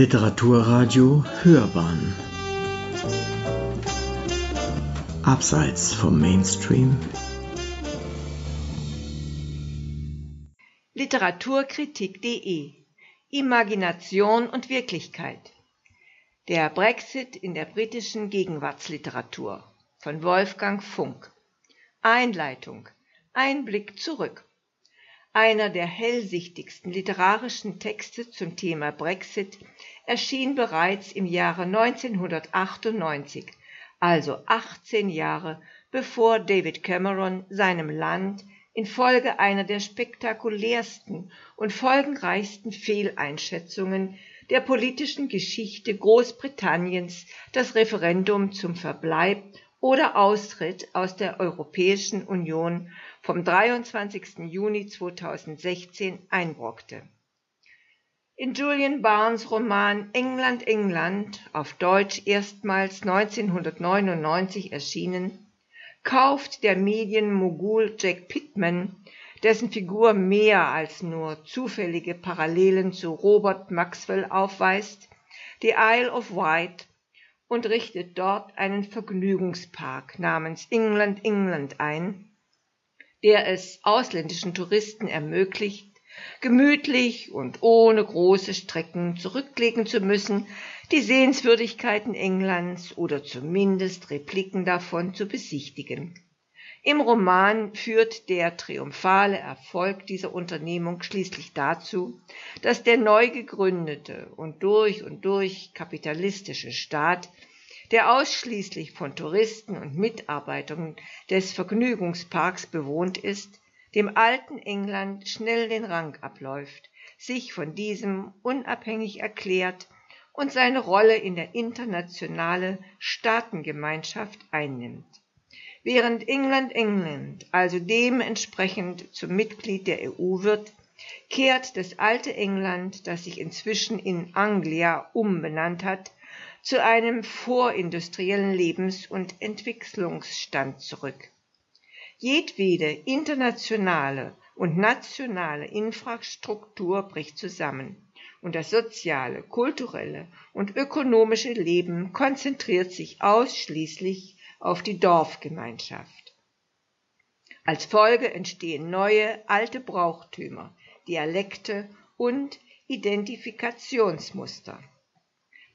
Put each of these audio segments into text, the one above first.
Literaturradio Hörbahn. Abseits vom Mainstream. Literaturkritik.de Imagination und Wirklichkeit. Der Brexit in der britischen Gegenwartsliteratur. Von Wolfgang Funk. Einleitung. Einblick zurück einer der hellsichtigsten literarischen Texte zum Thema Brexit erschien bereits im Jahre 1998, also 18 Jahre bevor David Cameron seinem Land infolge einer der spektakulärsten und folgenreichsten Fehleinschätzungen der politischen Geschichte Großbritanniens das Referendum zum Verbleib oder Austritt aus der Europäischen Union vom 23. Juni 2016 einbrockte. In Julian Barnes Roman England, England, auf Deutsch erstmals 1999 erschienen, kauft der Medienmogul Jack Pittman, dessen Figur mehr als nur zufällige Parallelen zu Robert Maxwell aufweist, die Isle of Wight und richtet dort einen Vergnügungspark namens England, England ein, der es ausländischen Touristen ermöglicht, gemütlich und ohne große Strecken zurücklegen zu müssen, die Sehenswürdigkeiten Englands oder zumindest Repliken davon zu besichtigen. Im Roman führt der triumphale Erfolg dieser Unternehmung schließlich dazu, dass der neu gegründete und durch und durch kapitalistische Staat der ausschließlich von Touristen und Mitarbeitern des Vergnügungsparks bewohnt ist, dem alten England schnell den Rang abläuft, sich von diesem unabhängig erklärt und seine Rolle in der internationale Staatengemeinschaft einnimmt. Während England England also dementsprechend zum Mitglied der EU wird, kehrt das alte England, das sich inzwischen in Anglia umbenannt hat, zu einem vorindustriellen Lebens- und Entwicklungsstand zurück. Jedwede internationale und nationale Infrastruktur bricht zusammen und das soziale, kulturelle und ökonomische Leben konzentriert sich ausschließlich auf die Dorfgemeinschaft. Als Folge entstehen neue, alte Brauchtümer, Dialekte und Identifikationsmuster.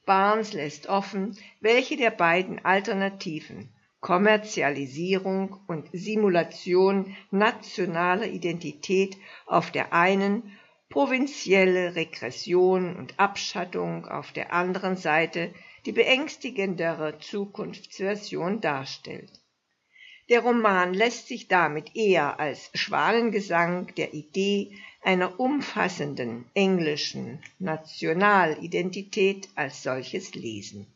Barnes lässt offen, welche der beiden Alternativen Kommerzialisierung und Simulation nationaler Identität auf der einen, provinzielle Regression und Abschattung auf der anderen Seite die beängstigendere Zukunftsversion darstellt. Der Roman lässt sich damit eher als Schwanengesang der Idee einer umfassenden englischen Nationalidentität als solches lesen.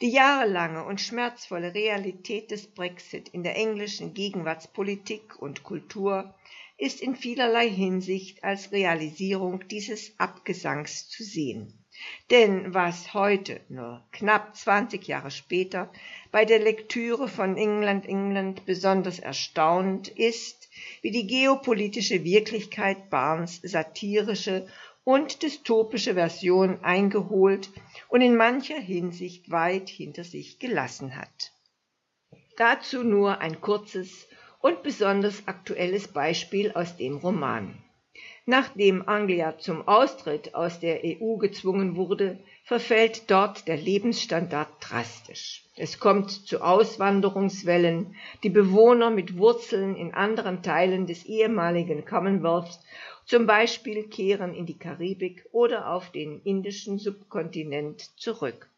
Die jahrelange und schmerzvolle Realität des Brexit in der englischen Gegenwartspolitik und Kultur ist in vielerlei Hinsicht als Realisierung dieses Abgesangs zu sehen. Denn was heute, nur knapp 20 Jahre später, bei der Lektüre von England, England besonders erstaunt ist, wie die geopolitische Wirklichkeit Barnes satirische und dystopische Version eingeholt und in mancher Hinsicht weit hinter sich gelassen hat. Dazu nur ein kurzes und besonders aktuelles Beispiel aus dem Roman. Nachdem Anglia zum Austritt aus der EU gezwungen wurde, verfällt dort der Lebensstandard drastisch. Es kommt zu Auswanderungswellen, die Bewohner mit Wurzeln in anderen Teilen des ehemaligen Commonwealth zum Beispiel kehren in die Karibik oder auf den indischen Subkontinent zurück.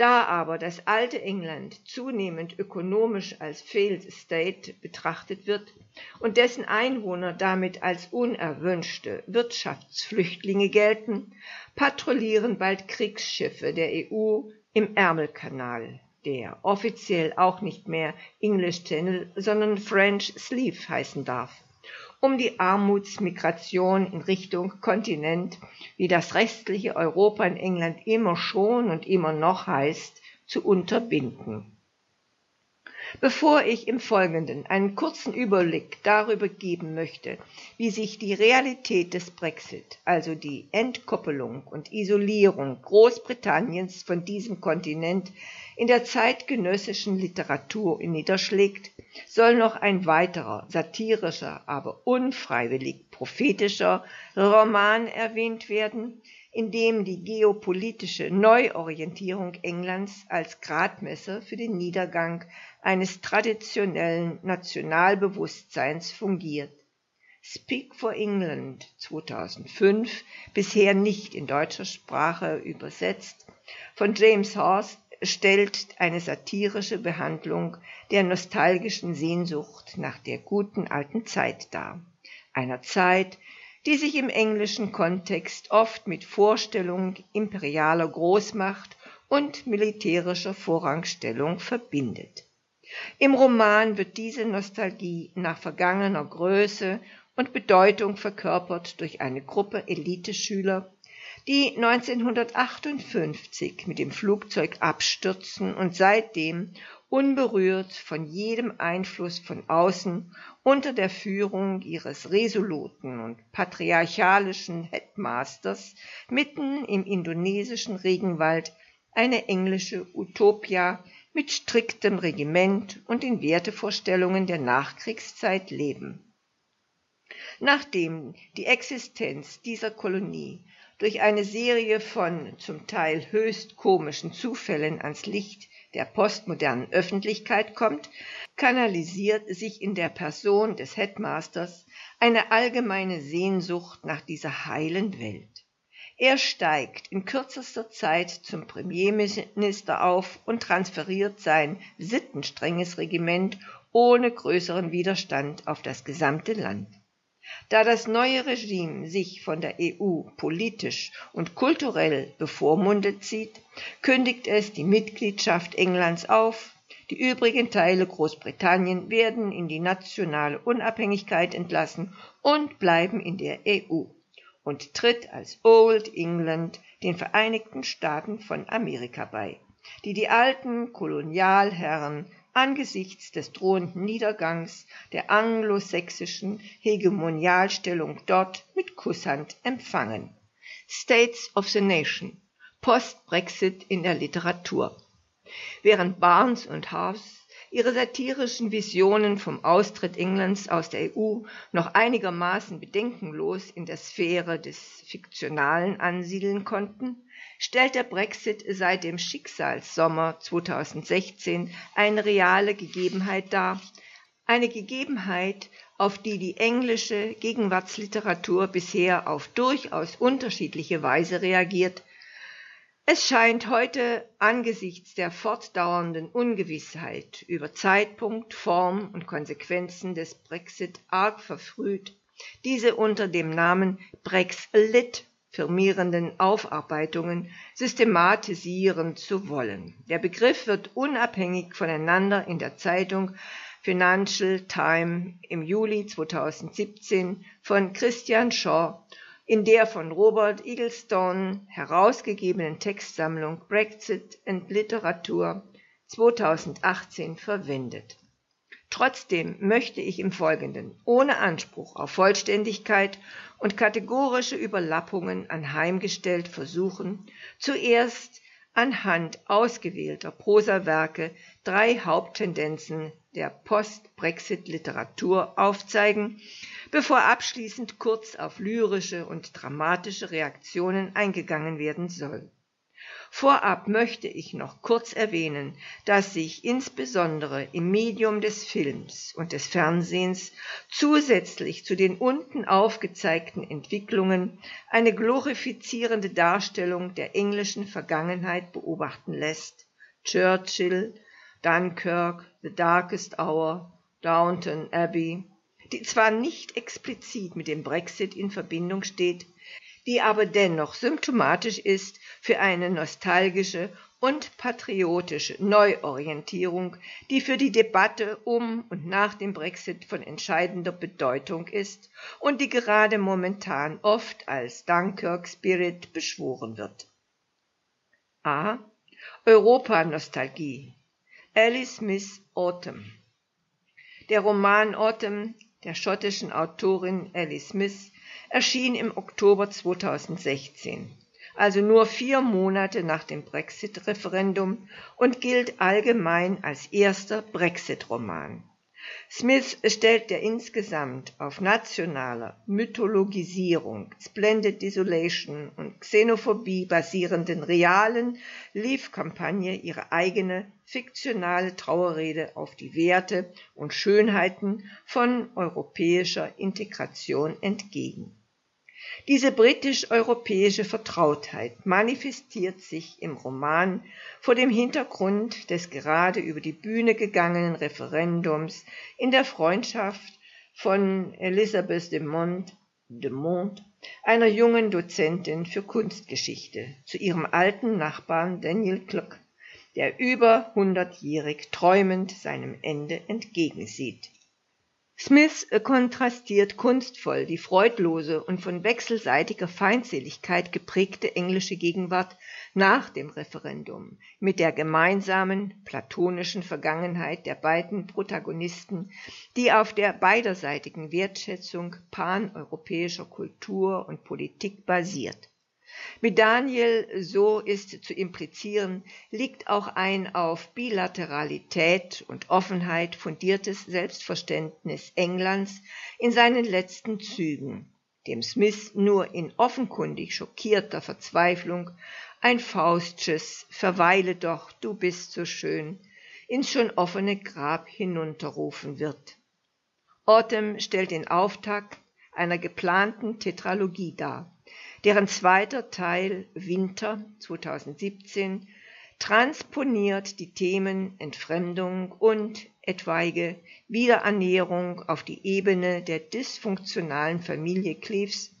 Da aber das alte England zunehmend ökonomisch als Failed State betrachtet wird und dessen Einwohner damit als unerwünschte Wirtschaftsflüchtlinge gelten, patrouillieren bald Kriegsschiffe der EU im Ärmelkanal, der offiziell auch nicht mehr English Channel, sondern French Sleeve heißen darf um die Armutsmigration in Richtung Kontinent, wie das restliche Europa in England immer schon und immer noch heißt, zu unterbinden. Bevor ich im Folgenden einen kurzen Überblick darüber geben möchte, wie sich die Realität des Brexit, also die Entkoppelung und Isolierung Großbritanniens von diesem Kontinent, in der zeitgenössischen Literatur niederschlägt, soll noch ein weiterer satirischer, aber unfreiwillig prophetischer Roman erwähnt werden, in dem die geopolitische Neuorientierung Englands als Gradmesser für den Niedergang eines traditionellen Nationalbewusstseins fungiert. Speak for England 2005, bisher nicht in deutscher Sprache übersetzt, von James Horst stellt eine satirische Behandlung der nostalgischen Sehnsucht nach der guten alten Zeit dar, einer Zeit, die sich im englischen Kontext oft mit Vorstellung imperialer Großmacht und militärischer Vorrangstellung verbindet. Im Roman wird diese Nostalgie nach vergangener Größe und Bedeutung verkörpert durch eine Gruppe Eliteschüler, die 1958 mit dem Flugzeug abstürzen und seitdem unberührt von jedem Einfluss von außen unter der Führung ihres resoluten und patriarchalischen Headmasters mitten im indonesischen Regenwald eine englische Utopia mit striktem Regiment und den Wertevorstellungen der Nachkriegszeit leben. Nachdem die Existenz dieser Kolonie durch eine Serie von zum Teil höchst komischen Zufällen ans Licht der postmodernen Öffentlichkeit kommt, kanalisiert sich in der Person des Headmasters eine allgemeine Sehnsucht nach dieser heilen Welt. Er steigt in kürzester Zeit zum Premierminister auf und transferiert sein sittenstrenges Regiment ohne größeren Widerstand auf das gesamte Land. Da das neue Regime sich von der EU politisch und kulturell bevormundet sieht, kündigt es die Mitgliedschaft Englands auf, die übrigen Teile Großbritannien werden in die nationale Unabhängigkeit entlassen und bleiben in der EU und tritt als Old England den Vereinigten Staaten von Amerika bei, die die alten Kolonialherren angesichts des drohenden Niedergangs der anglosächsischen Hegemonialstellung dort mit Kusshand empfangen. States of the Nation Post-Brexit in der Literatur. Während Barnes und House ihre satirischen Visionen vom Austritt Englands aus der EU noch einigermaßen bedenkenlos in der Sphäre des Fiktionalen ansiedeln konnten, stellt der Brexit seit dem Schicksalssommer 2016 eine reale Gegebenheit dar, eine Gegebenheit, auf die die englische Gegenwartsliteratur bisher auf durchaus unterschiedliche Weise reagiert es scheint heute angesichts der fortdauernden Ungewissheit über Zeitpunkt, Form und Konsequenzen des Brexit arg verfrüht, diese unter dem Namen Brexlit firmierenden Aufarbeitungen systematisieren zu wollen. Der Begriff wird unabhängig voneinander in der Zeitung Financial Time im Juli 2017 von Christian Shaw in der von Robert Eaglestone herausgegebenen Textsammlung Brexit and Literatur 2018 verwendet. Trotzdem möchte ich im Folgenden ohne Anspruch auf Vollständigkeit und kategorische Überlappungen anheimgestellt versuchen, zuerst anhand ausgewählter Prosawerke drei Haupttendenzen der Post-Brexit-Literatur aufzeigen, bevor abschließend kurz auf lyrische und dramatische Reaktionen eingegangen werden soll. Vorab möchte ich noch kurz erwähnen, dass sich insbesondere im Medium des Films und des Fernsehens zusätzlich zu den unten aufgezeigten Entwicklungen eine glorifizierende Darstellung der englischen Vergangenheit beobachten lässt. Churchill, Dunkirk, The Darkest Hour, Downton Abbey, die zwar nicht explizit mit dem Brexit in Verbindung steht, die aber dennoch symptomatisch ist für eine nostalgische und patriotische Neuorientierung, die für die Debatte um und nach dem Brexit von entscheidender Bedeutung ist und die gerade momentan oft als Dunkirk Spirit beschworen wird. A. Europa-Nostalgie Alice Smith Autumn. Der Roman Autumn der schottischen Autorin Ellie Smith erschien im Oktober 2016, also nur vier Monate nach dem Brexit-Referendum und gilt allgemein als erster Brexit-Roman. Smith stellt der insgesamt auf nationaler Mythologisierung, Splendid Desolation und Xenophobie basierenden realen Leave-Kampagne ihre eigene fiktionale Trauerrede auf die Werte und Schönheiten von europäischer Integration entgegen diese britisch-europäische Vertrautheit manifestiert sich im Roman vor dem Hintergrund des gerade über die Bühne gegangenen Referendums in der Freundschaft von Elisabeth de Mont, de Mont, einer jungen Dozentin für Kunstgeschichte, zu ihrem alten Nachbarn Daniel Kluck, der über hundertjährig träumend seinem Ende entgegensieht Smith kontrastiert kunstvoll die freudlose und von wechselseitiger Feindseligkeit geprägte englische Gegenwart nach dem Referendum mit der gemeinsamen platonischen Vergangenheit der beiden Protagonisten, die auf der beiderseitigen Wertschätzung paneuropäischer Kultur und Politik basiert mit Daniel, so ist zu implizieren, liegt auch ein auf Bilateralität und Offenheit fundiertes Selbstverständnis Englands in seinen letzten Zügen, dem Smith nur in offenkundig schockierter Verzweiflung ein Faustsches Verweile doch, du bist so schön ins schon offene Grab hinunterrufen wird. Autumn stellt den Auftakt einer geplanten Tetralogie dar deren zweiter Teil Winter 2017 transponiert die Themen Entfremdung und etwaige Wiederannäherung auf die Ebene der dysfunktionalen Familie Cleves,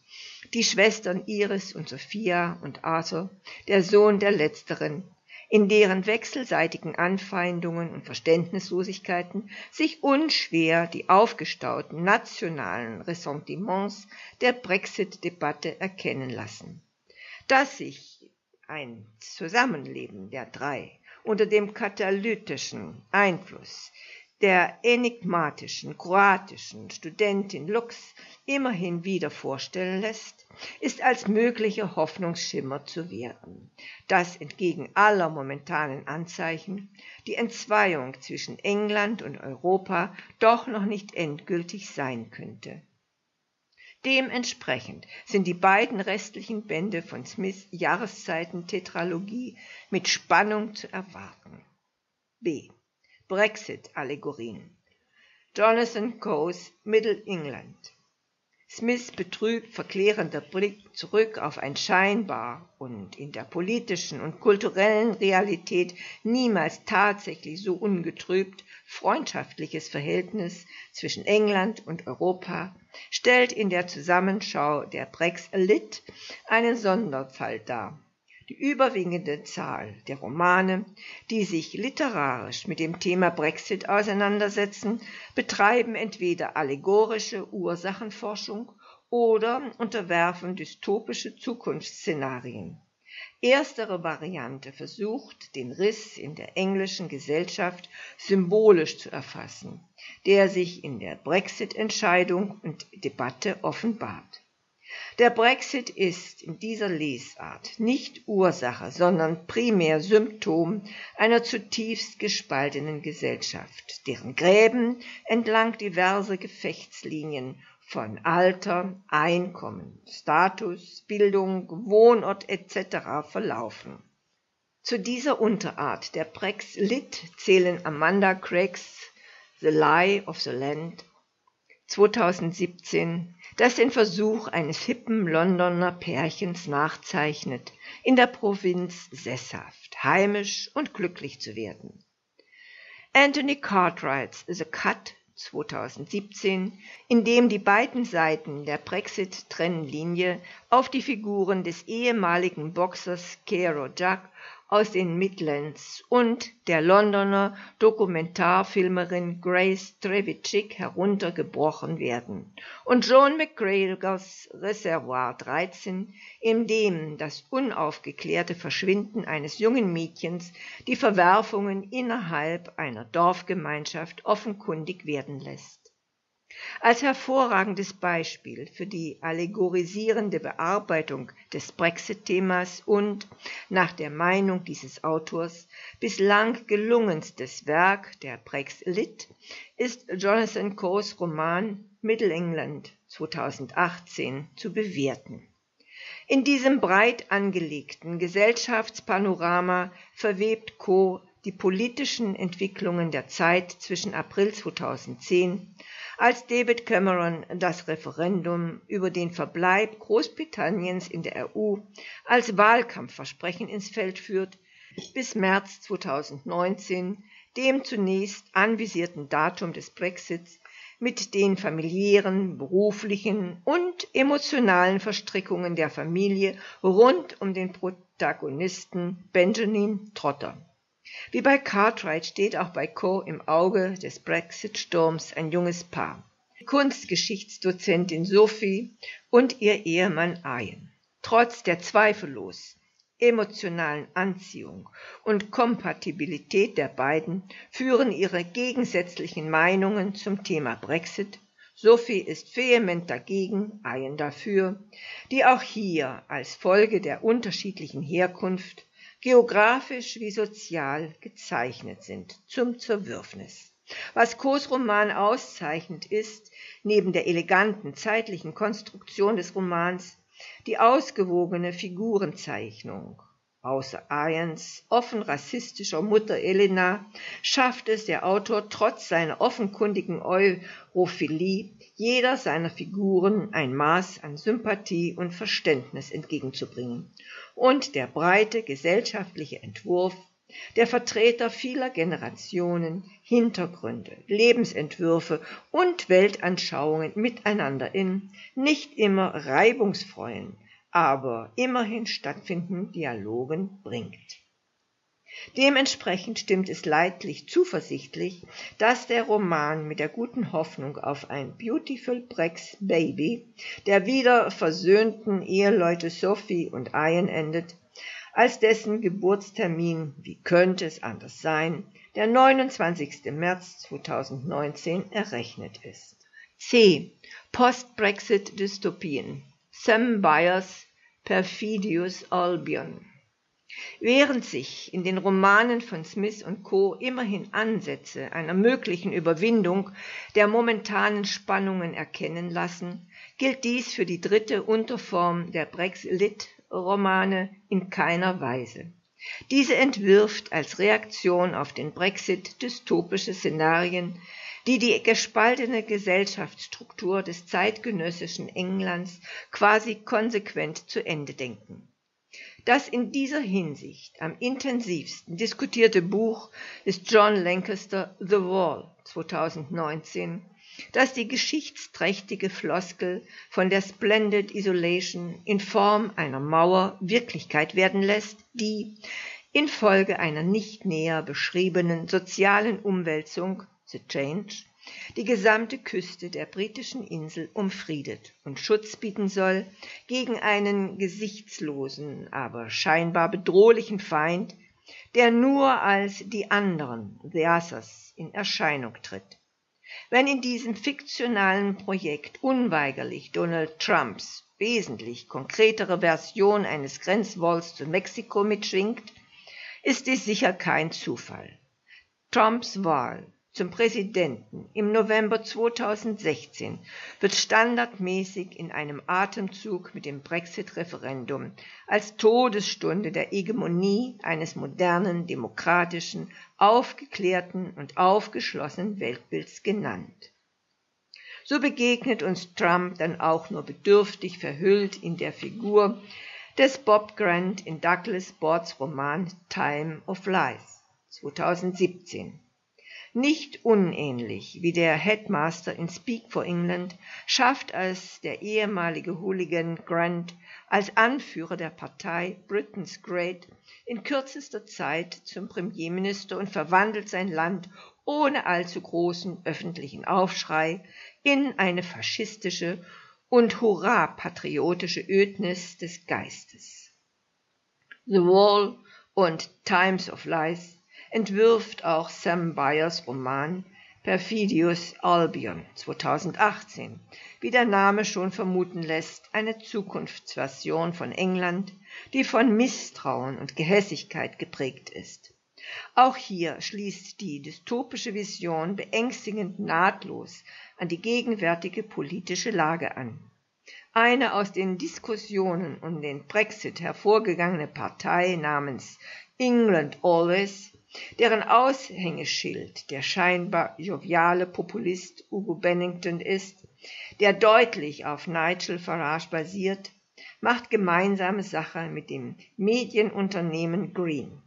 die Schwestern Iris und Sophia und Arthur, der Sohn der letzteren, in deren wechselseitigen Anfeindungen und Verständnislosigkeiten sich unschwer die aufgestauten nationalen Ressentiments der Brexit-Debatte erkennen lassen. Dass sich ein Zusammenleben der drei unter dem katalytischen Einfluss der enigmatischen kroatischen Studentin Lux immerhin wieder vorstellen lässt, ist als möglicher Hoffnungsschimmer zu werten, dass entgegen aller momentanen Anzeichen die Entzweiung zwischen England und Europa doch noch nicht endgültig sein könnte. Dementsprechend sind die beiden restlichen Bände von Smiths Jahreszeiten-Tetralogie mit Spannung zu erwarten. B. Brexit-Allegorien. Jonathan Coe's Middle England. Smiths betrübt verklärender Blick zurück auf ein scheinbar und in der politischen und kulturellen Realität niemals tatsächlich so ungetrübt freundschaftliches Verhältnis zwischen England und Europa stellt in der Zusammenschau der Brexit einen Sonderfall dar die überwiegende Zahl der Romane, die sich literarisch mit dem Thema Brexit auseinandersetzen, betreiben entweder allegorische Ursachenforschung oder unterwerfen dystopische Zukunftsszenarien. Erstere Variante versucht, den Riss in der englischen Gesellschaft symbolisch zu erfassen, der sich in der Brexit-Entscheidung und Debatte offenbart. Der Brexit ist in dieser Lesart nicht Ursache, sondern primär Symptom einer zutiefst gespaltenen Gesellschaft, deren Gräben entlang diverser Gefechtslinien von Alter, Einkommen, Status, Bildung, Wohnort etc. verlaufen. Zu dieser Unterart der Brexit zählen Amanda Craigs The Lie of the Land 2017 das den Versuch eines hippen Londoner Pärchens nachzeichnet, in der Provinz sesshaft, heimisch und glücklich zu werden. Anthony Cartwrights The Cut 2017, in dem die beiden Seiten der Brexit-Trennlinie auf die Figuren des ehemaligen Boxers Kero Jack aus den Midlands und der Londoner Dokumentarfilmerin Grace Trevithick heruntergebrochen werden. Und John McGregors Reservoir 13, in dem das unaufgeklärte Verschwinden eines jungen Mädchens die Verwerfungen innerhalb einer Dorfgemeinschaft offenkundig werden lässt als hervorragendes Beispiel für die allegorisierende Bearbeitung des Brexit-Themas und, nach der Meinung dieses Autors, bislang gelungenstes Werk der Brexit ist Jonathan Coes Roman Middle England 2018 zu bewerten. In diesem breit angelegten Gesellschaftspanorama verwebt Co. die politischen Entwicklungen der Zeit zwischen April 2010 als David Cameron das Referendum über den Verbleib Großbritanniens in der EU als Wahlkampfversprechen ins Feld führt, bis März 2019, dem zunächst anvisierten Datum des Brexits, mit den familiären, beruflichen und emotionalen Verstrickungen der Familie rund um den Protagonisten Benjamin Trotter. Wie bei Cartwright steht auch bei Coe im Auge des Brexit-Sturms ein junges Paar. Kunstgeschichtsdozentin Sophie und ihr Ehemann Ian. Trotz der zweifellos emotionalen Anziehung und Kompatibilität der beiden führen ihre gegensätzlichen Meinungen zum Thema Brexit Sophie ist vehement dagegen, Ian dafür, die auch hier als Folge der unterschiedlichen Herkunft geografisch wie sozial gezeichnet sind, zum Zerwürfnis. Was Kohs Roman auszeichnet ist, neben der eleganten zeitlichen Konstruktion des Romans, die ausgewogene Figurenzeichnung. Außer Ians offen rassistischer Mutter Elena schafft es der Autor trotz seiner offenkundigen Europhilie jeder seiner Figuren ein Maß an Sympathie und Verständnis entgegenzubringen. Und der breite gesellschaftliche Entwurf der Vertreter vieler Generationen, Hintergründe, Lebensentwürfe und Weltanschauungen miteinander in nicht immer reibungsvollen, aber immerhin stattfindenden Dialogen bringt. Dementsprechend stimmt es leidlich zuversichtlich, dass der Roman mit der guten Hoffnung auf ein Beautiful Brex Baby der wieder versöhnten Eheleute Sophie und Ian endet, als dessen Geburtstermin, wie könnte es anders sein, der 29. März 2019 errechnet ist. C. Post-Brexit-Dystopien Sam Byers Perfidious Albion Während sich in den Romanen von Smith und Co. immerhin Ansätze einer möglichen Überwindung der momentanen Spannungen erkennen lassen, gilt dies für die dritte Unterform der Brexit-Romane in keiner Weise. Diese entwirft als Reaktion auf den Brexit dystopische Szenarien, die die gespaltene Gesellschaftsstruktur des zeitgenössischen Englands quasi konsequent zu Ende denken. Das in dieser Hinsicht am intensivsten diskutierte Buch ist John Lancaster The Wall 2019, das die geschichtsträchtige Floskel von der Splendid Isolation in Form einer Mauer Wirklichkeit werden lässt, die infolge einer nicht näher beschriebenen sozialen Umwälzung The Change die gesamte Küste der britischen Insel umfriedet und Schutz bieten soll gegen einen gesichtslosen, aber scheinbar bedrohlichen Feind, der nur als die anderen, the others, in Erscheinung tritt. Wenn in diesem fiktionalen Projekt unweigerlich Donald Trumps wesentlich konkretere Version eines Grenzwalls zu Mexiko mitschwingt, ist dies sicher kein Zufall. Trumps Wahl zum Präsidenten im November 2016 wird standardmäßig in einem Atemzug mit dem Brexit-Referendum als Todesstunde der Hegemonie eines modernen, demokratischen, aufgeklärten und aufgeschlossenen Weltbilds genannt. So begegnet uns Trump dann auch nur bedürftig verhüllt in der Figur des Bob Grant in Douglas Boards Roman Time of Life 2017 Nicht unähnlich wie der Headmaster in Speak for England schafft es der ehemalige Hooligan Grant als Anführer der Partei Britain's Great in kürzester Zeit zum Premierminister und verwandelt sein Land ohne allzu großen öffentlichen Aufschrei in eine faschistische und hurra-patriotische Ödnis des Geistes. The Wall und Times of Lies entwirft auch Sam Byers Roman Perfidious Albion 2018, wie der Name schon vermuten lässt, eine Zukunftsversion von England, die von Misstrauen und Gehässigkeit geprägt ist. Auch hier schließt die dystopische Vision beängstigend nahtlos an die gegenwärtige politische Lage an. Eine aus den Diskussionen um den Brexit hervorgegangene Partei namens England Always deren Aushängeschild der scheinbar joviale Populist Hugo Bennington ist, der deutlich auf Nigel Farage basiert, macht gemeinsame Sache mit dem Medienunternehmen Green.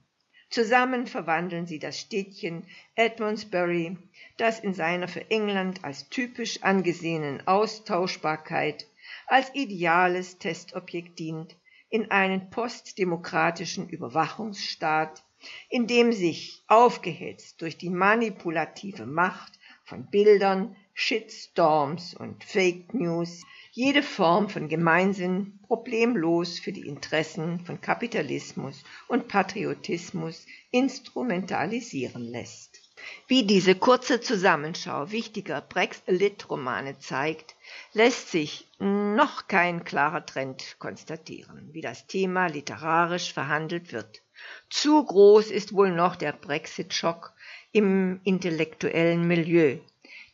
Zusammen verwandeln sie das Städtchen Edmondsbury, das in seiner für England als typisch angesehenen Austauschbarkeit als ideales Testobjekt dient, in einen postdemokratischen Überwachungsstaat, in dem sich, aufgehetzt durch die manipulative Macht von Bildern, Shitstorms und Fake News, jede Form von Gemeinsinn problemlos für die Interessen von Kapitalismus und Patriotismus instrumentalisieren lässt. Wie diese kurze Zusammenschau wichtiger Brexit-Romane zeigt, lässt sich noch kein klarer Trend konstatieren, wie das Thema literarisch verhandelt wird. Zu groß ist wohl noch der Brexit-Schock im intellektuellen Milieu,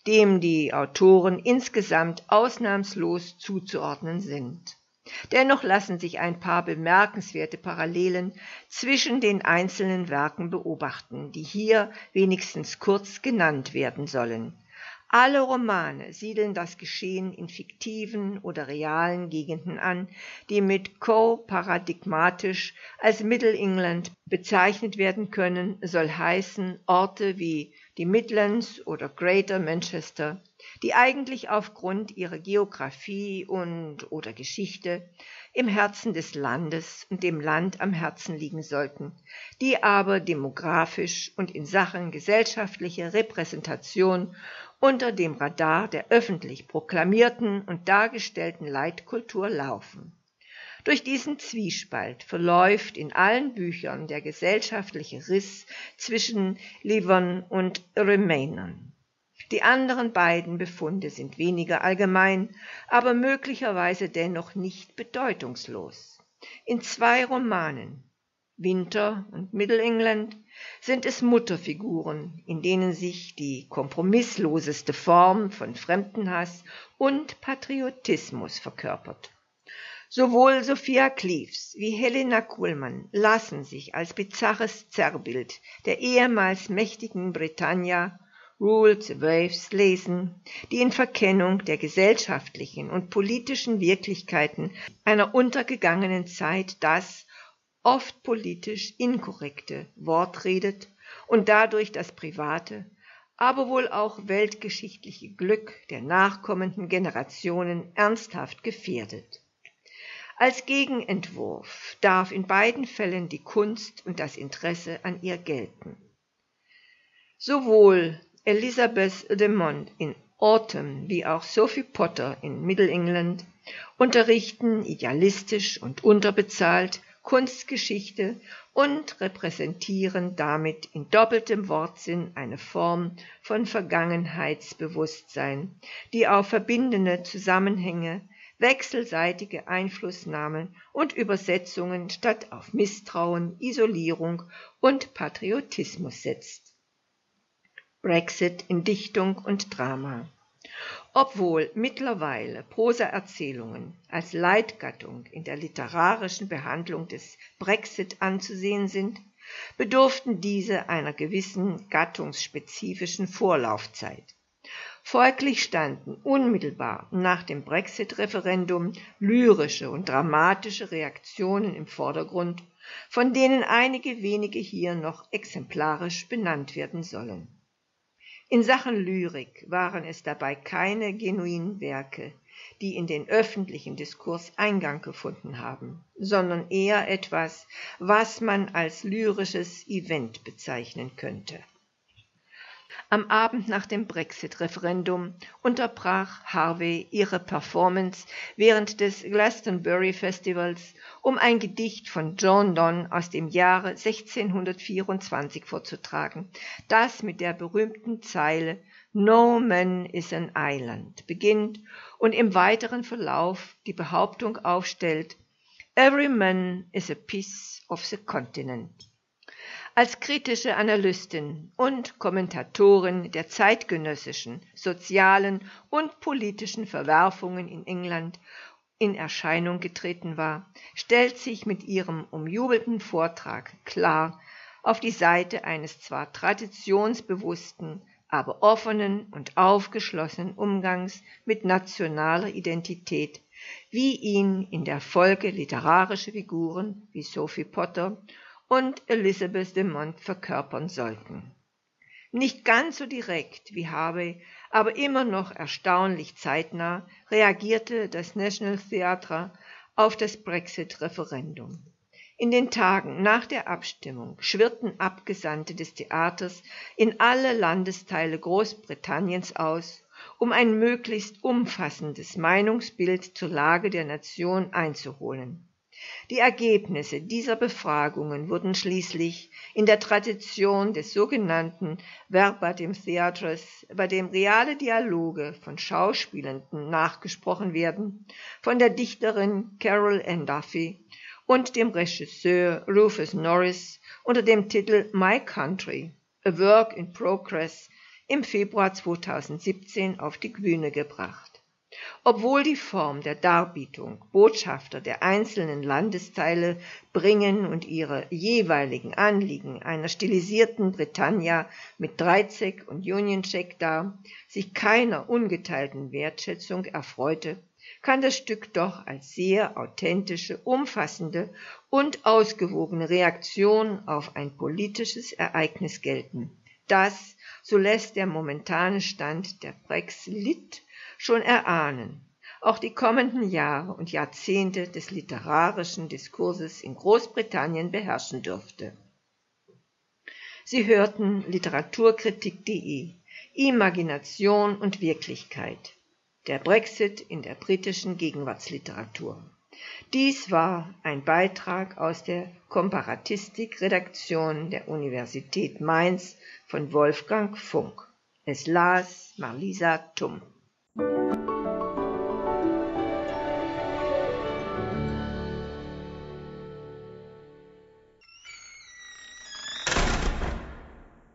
dem die Autoren insgesamt ausnahmslos zuzuordnen sind. Dennoch lassen sich ein paar bemerkenswerte Parallelen zwischen den einzelnen Werken beobachten, die hier wenigstens kurz genannt werden sollen. Alle Romane siedeln das Geschehen in fiktiven oder realen Gegenden an, die mit co-paradigmatisch als Middle England bezeichnet werden können, soll heißen Orte wie die Midlands oder Greater Manchester, die eigentlich aufgrund ihrer Geographie und oder Geschichte im Herzen des Landes und dem Land am Herzen liegen sollten, die aber demografisch und in Sachen gesellschaftlicher Repräsentation unter dem Radar der öffentlich proklamierten und dargestellten Leitkultur laufen. Durch diesen Zwiespalt verläuft in allen Büchern der gesellschaftliche Riss zwischen Livern und Remainern. Die anderen beiden Befunde sind weniger allgemein, aber möglicherweise dennoch nicht bedeutungslos. In zwei Romanen, Winter und Middle England, sind es Mutterfiguren, in denen sich die kompromissloseste Form von Fremdenhass und Patriotismus verkörpert. Sowohl Sophia Cleves wie Helena Kuhlmann lassen sich als bizarres Zerrbild der ehemals mächtigen Britannia Rule the Waves lesen, die in Verkennung der gesellschaftlichen und politischen Wirklichkeiten einer untergegangenen Zeit das oft politisch inkorrekte Wort redet und dadurch das private, aber wohl auch weltgeschichtliche Glück der nachkommenden Generationen ernsthaft gefährdet. Als Gegenentwurf darf in beiden Fällen die Kunst und das Interesse an ihr gelten. Sowohl Elizabeth Mont in Autumn wie auch Sophie Potter in Middle England unterrichten idealistisch und unterbezahlt Kunstgeschichte und repräsentieren damit in doppeltem Wortsinn eine Form von Vergangenheitsbewusstsein, die auf verbindende Zusammenhänge, wechselseitige Einflussnahmen und Übersetzungen statt auf Misstrauen, Isolierung und Patriotismus setzt. Brexit in Dichtung und Drama obwohl mittlerweile Prosaerzählungen als Leitgattung in der literarischen Behandlung des Brexit anzusehen sind, bedurften diese einer gewissen gattungsspezifischen Vorlaufzeit. Folglich standen unmittelbar nach dem Brexit-Referendum lyrische und dramatische Reaktionen im Vordergrund, von denen einige wenige hier noch exemplarisch benannt werden sollen In Sachen Lyrik waren es dabei keine genuinen Werke, die in den öffentlichen Diskurs Eingang gefunden haben, sondern eher etwas, was man als lyrisches Event bezeichnen könnte. Am Abend nach dem Brexit-Referendum unterbrach Harvey ihre Performance während des Glastonbury Festivals, um ein Gedicht von John Donne aus dem Jahre 1624 vorzutragen, das mit der berühmten Zeile No man is an island beginnt und im weiteren Verlauf die Behauptung aufstellt Every man is a piece of the continent. Als kritische Analystin und Kommentatorin der zeitgenössischen sozialen und politischen Verwerfungen in England in Erscheinung getreten war, stellt sich mit ihrem umjubelten Vortrag klar auf die Seite eines zwar traditionsbewussten, aber offenen und aufgeschlossenen Umgangs mit nationaler Identität, wie ihn in der Folge literarische Figuren wie Sophie Potter und Elizabeth de Mont verkörpern sollten. Nicht ganz so direkt wie Harvey, aber immer noch erstaunlich zeitnah reagierte das National Theatre auf das Brexit-Referendum. In den Tagen nach der Abstimmung schwirrten Abgesandte des Theaters in alle Landesteile Großbritanniens aus, um ein möglichst umfassendes Meinungsbild zur Lage der Nation einzuholen. Die Ergebnisse dieser Befragungen wurden schließlich in der Tradition des sogenannten Verbatim Theatres, bei dem reale Dialoge von Schauspielenden nachgesprochen werden, von der Dichterin Carol Ann Duffy und dem Regisseur Rufus Norris unter dem Titel My Country, A Work in Progress im Februar 2017 auf die Bühne gebracht. Obwohl die Form der Darbietung Botschafter der einzelnen Landesteile bringen und ihre jeweiligen Anliegen einer stilisierten Britannia mit Dreizeck und Union Jack dar, sich keiner ungeteilten Wertschätzung erfreute, kann das Stück doch als sehr authentische, umfassende und ausgewogene Reaktion auf ein politisches Ereignis gelten, das, so lässt der momentane Stand der Brexit schon erahnen, auch die kommenden Jahre und Jahrzehnte des literarischen Diskurses in Großbritannien beherrschen dürfte. Sie hörten Literaturkritik.de Imagination und Wirklichkeit. Der Brexit in der britischen Gegenwartsliteratur. Dies war ein Beitrag aus der Komparatistik-Redaktion der Universität Mainz von Wolfgang Funk. Es las Marlisa Tumm. Thank you.